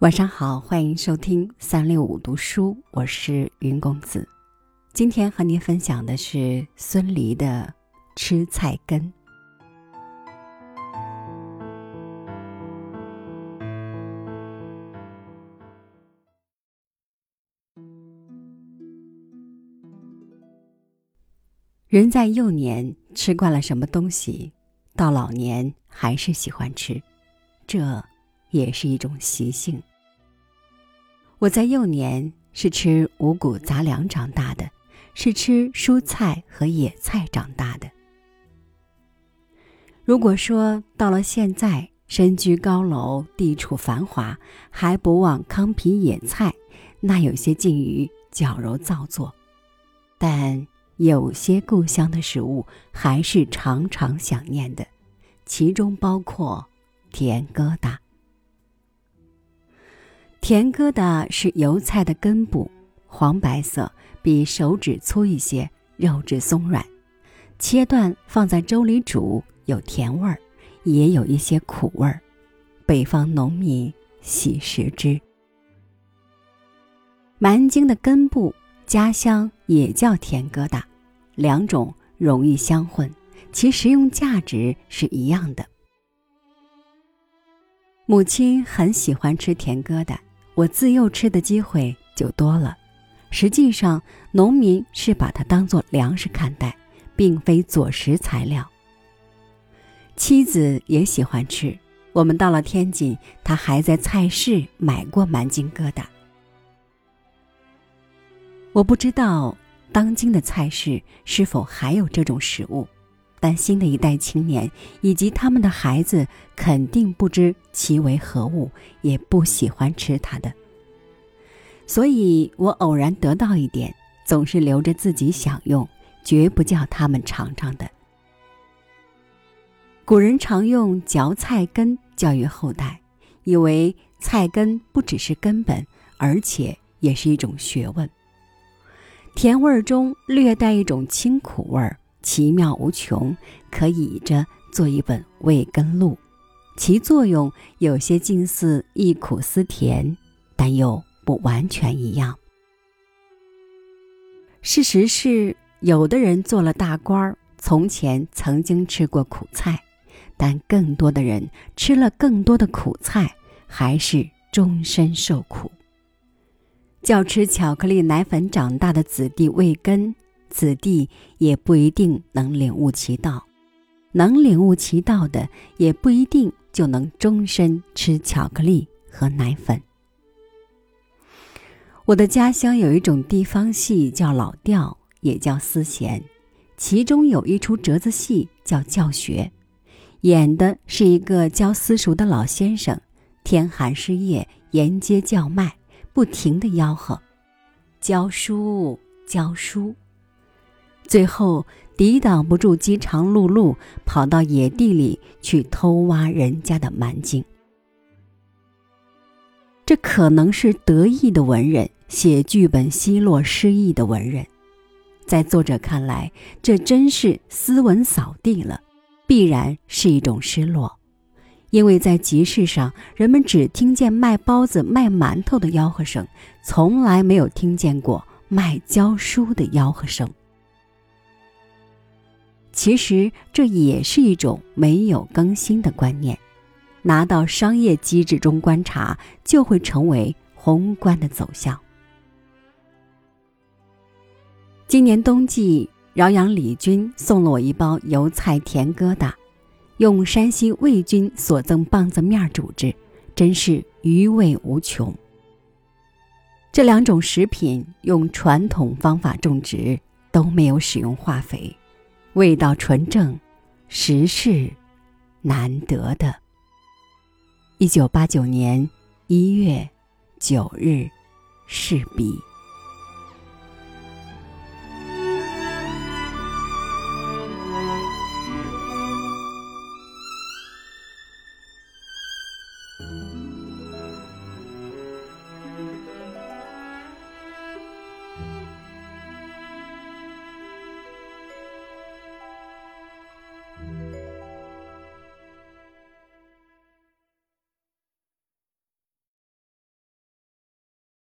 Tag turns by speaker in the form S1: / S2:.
S1: 晚上好，欢迎收听三六五读书，我是云公子。今天和您分享的是孙犁的《吃菜根》。人在幼年吃惯了什么东西，到老年还是喜欢吃，这也是一种习性。我在幼年是吃五谷杂粮长大的，是吃蔬菜和野菜长大的。如果说到了现在，身居高楼，地处繁华，还不忘糠皮野菜，那有些近于矫揉造作。但有些故乡的食物还是常常想念的，其中包括甜疙瘩。甜疙瘩是油菜的根部，黄白色，比手指粗一些，肉质松软，切断放在粥里煮，有甜味儿，也有一些苦味儿。北方农民喜食之。蛮荆的根部，家乡也叫甜疙瘩，两种容易相混，其食用价值是一样的。母亲很喜欢吃甜疙瘩。我自幼吃的机会就多了。实际上，农民是把它当做粮食看待，并非佐食材料。妻子也喜欢吃。我们到了天津，他还在菜市买过蛮荆疙瘩。我不知道当今的菜市是否还有这种食物，但新的一代青年以及他们的孩子肯定不知其为何物，也不喜欢吃它的。所以我偶然得到一点，总是留着自己享用，绝不叫他们尝尝的。古人常用嚼菜根教育后代，以为菜根不只是根本，而且也是一种学问。甜味儿中略带一种清苦味儿，奇妙无穷，可以着做一本味根录，其作用有些近似忆苦思甜，但又。不完全一样。事实是，有的人做了大官儿，从前曾经吃过苦菜，但更多的人吃了更多的苦菜，还是终身受苦。叫吃巧克力奶粉长大的子弟未根，子弟也不一定能领悟其道；能领悟其道的，也不一定就能终身吃巧克力和奶粉。我的家乡有一种地方戏叫老调，也叫丝弦，其中有一出折子戏叫教学，演的是一个教私塾的老先生，天寒湿夜沿街叫卖，不停的吆喝，教书教书，最后抵挡不住饥肠辘辘，跑到野地里去偷挖人家的蛮荆。这可能是得意的文人。写剧本奚落失意的文人，在作者看来，这真是斯文扫地了，必然是一种失落，因为在集市上，人们只听见卖包子、卖馒头的吆喝声，从来没有听见过卖教书的吆喝声。其实这也是一种没有更新的观念，拿到商业机制中观察，就会成为宏观的走向。今年冬季，饶阳李军送了我一包油菜甜疙瘩，用山西魏军所赠棒子面煮制，真是余味无穷。这两种食品用传统方法种植，都没有使用化肥，味道纯正实是难得的。一九八九年一月九日试笔